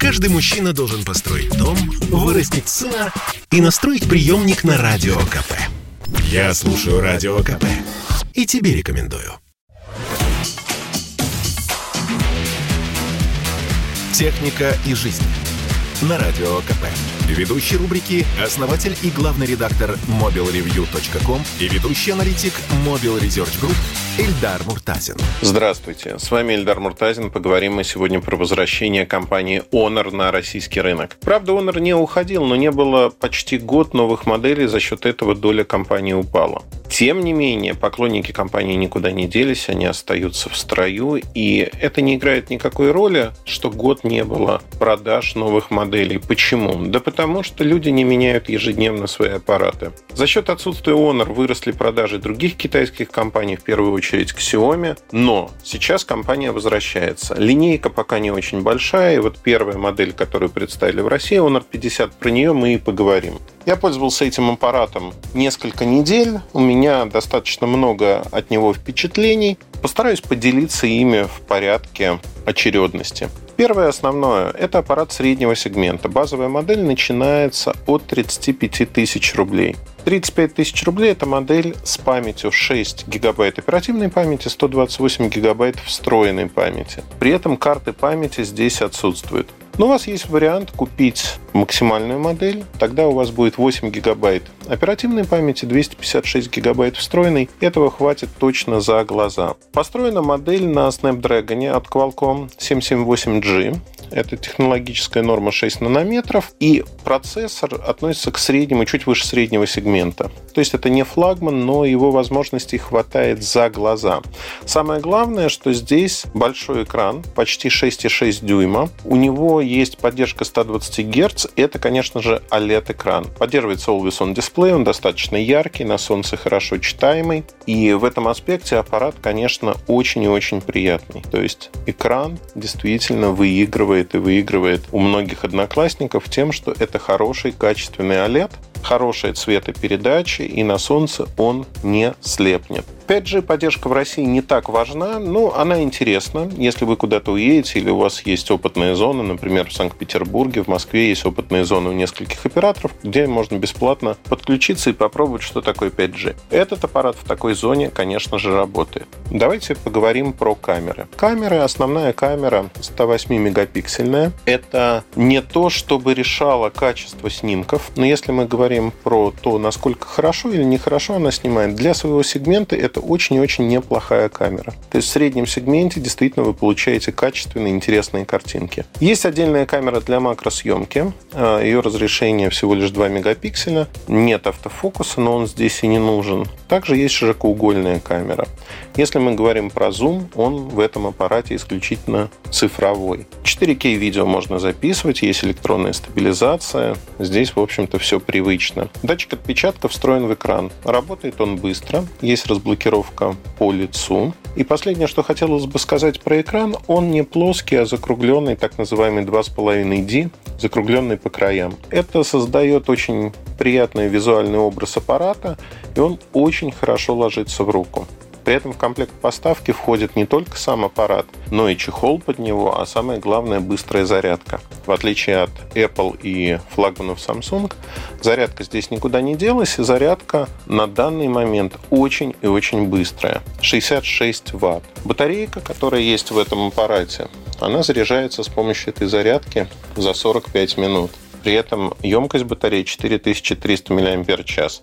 Каждый мужчина должен построить дом, вырастить сына и настроить приемник на Радио КП. Я слушаю Радио КП и тебе рекомендую. Техника и жизнь. На Радио КП. Ведущий рубрики – основатель и главный редактор mobilreview.com и ведущий аналитик Mobile Research Group Эльдар Муртазин. Здравствуйте, с вами Эльдар Муртазин. Поговорим мы сегодня про возвращение компании Honor на российский рынок. Правда, Honor не уходил, но не было почти год новых моделей, за счет этого доля компании упала. Тем не менее, поклонники компании никуда не делись, они остаются в строю, и это не играет никакой роли, что год не было продаж новых моделей. Почему? Да потому что люди не меняют ежедневно свои аппараты. За счет отсутствия Honor выросли продажи других китайских компаний, в первую очередь Xiaomi, но сейчас компания возвращается. Линейка пока не очень большая, и вот первая модель, которую представили в России, Honor 50, про нее мы и поговорим. Я пользовался этим аппаратом несколько недель. У меня достаточно много от него впечатлений. Постараюсь поделиться ими в порядке очередности. Первое основное – это аппарат среднего сегмента. Базовая модель начинается от 35 тысяч рублей. 35 тысяч рублей – это модель с памятью 6 гигабайт оперативной памяти, 128 гигабайт встроенной памяти. При этом карты памяти здесь отсутствуют. Но у вас есть вариант купить максимальную модель. Тогда у вас будет 8 гигабайт оперативной памяти, 256 гигабайт встроенной. Этого хватит точно за глаза. Построена модель на Snapdragon от Qualcomm 778G. Это технологическая норма 6 нанометров. И процессор относится к среднему, чуть выше среднего сегмента. То есть это не флагман, но его возможностей хватает за глаза. Самое главное, что здесь большой экран, почти 6,6 дюйма. У него есть поддержка 120 Гц. Это, конечно же, OLED-экран. Поддерживается Always On Display, он достаточно яркий, на солнце хорошо читаемый. И в этом аспекте аппарат, конечно, очень и очень приятный. То есть экран действительно выигрывает и выигрывает у многих одноклассников тем, что это хороший качественный OLED, хорошая цветопередача, и на солнце он не слепнет. 5G поддержка в России не так важна, но она интересна. Если вы куда-то уедете или у вас есть опытная зона, например, в Санкт-Петербурге, в Москве есть опытные зоны у нескольких операторов, где можно бесплатно подключиться и попробовать, что такое 5G. Этот аппарат в такой зоне, конечно же, работает. Давайте поговорим про камеры. Камеры, основная камера 108 мегапиксельная. Это не то, чтобы решало качество снимков, но если мы говорим про то, насколько хорошо или нехорошо она снимает, для своего сегмента это это очень и очень неплохая камера. То есть в среднем сегменте действительно вы получаете качественные, интересные картинки. Есть отдельная камера для макросъемки. А, Ее разрешение всего лишь 2 мегапикселя. Нет автофокуса, но он здесь и не нужен. Также есть широкоугольная камера. Если мы говорим про зум, он в этом аппарате исключительно цифровой. 4К видео можно записывать, есть электронная стабилизация. Здесь, в общем-то, все привычно. Датчик отпечатка встроен в экран. Работает он быстро. Есть разблокировка маркировка по лицу. И последнее, что хотелось бы сказать про экран, он не плоский, а закругленный, так называемый 2,5D, закругленный по краям. Это создает очень приятный визуальный образ аппарата, и он очень хорошо ложится в руку. При этом в комплект поставки входит не только сам аппарат, но и чехол под него, а самое главное – быстрая зарядка. В отличие от Apple и флагманов Samsung, зарядка здесь никуда не делась, и зарядка на данный момент очень и очень быстрая – 66 Ватт. Батарейка, которая есть в этом аппарате, она заряжается с помощью этой зарядки за 45 минут. При этом емкость батареи 4300 мАч.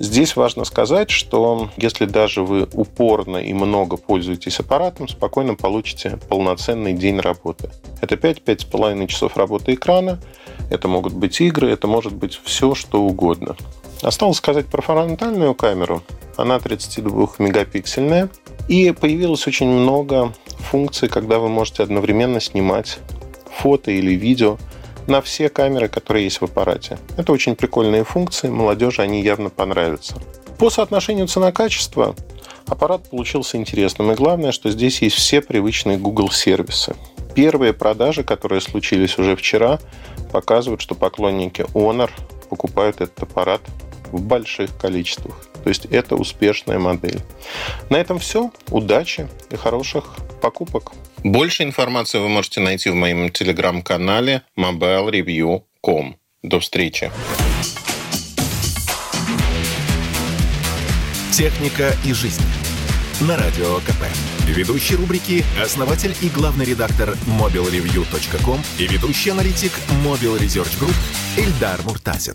Здесь важно сказать, что если даже вы упорно и много пользуетесь аппаратом, спокойно получите полноценный день работы. Это 5-5,5 часов работы экрана, это могут быть игры, это может быть все, что угодно. Осталось сказать про фронтальную камеру. Она 32-мегапиксельная. И появилось очень много функций, когда вы можете одновременно снимать фото или видео – на все камеры, которые есть в аппарате. Это очень прикольные функции, молодежи они явно понравятся. По соотношению цена-качество аппарат получился интересным. И главное, что здесь есть все привычные Google сервисы. Первые продажи, которые случились уже вчера, показывают, что поклонники Honor покупают этот аппарат в больших количествах. То есть это успешная модель. На этом все. Удачи и хороших покупок. Больше информации вы можете найти в моем телеграм-канале mobilereview.com. До встречи. Техника и жизнь. На радио КП. Ведущий рубрики – основатель и главный редактор mobilreview.com и ведущий аналитик Mobile Research Group Эльдар Муртазин.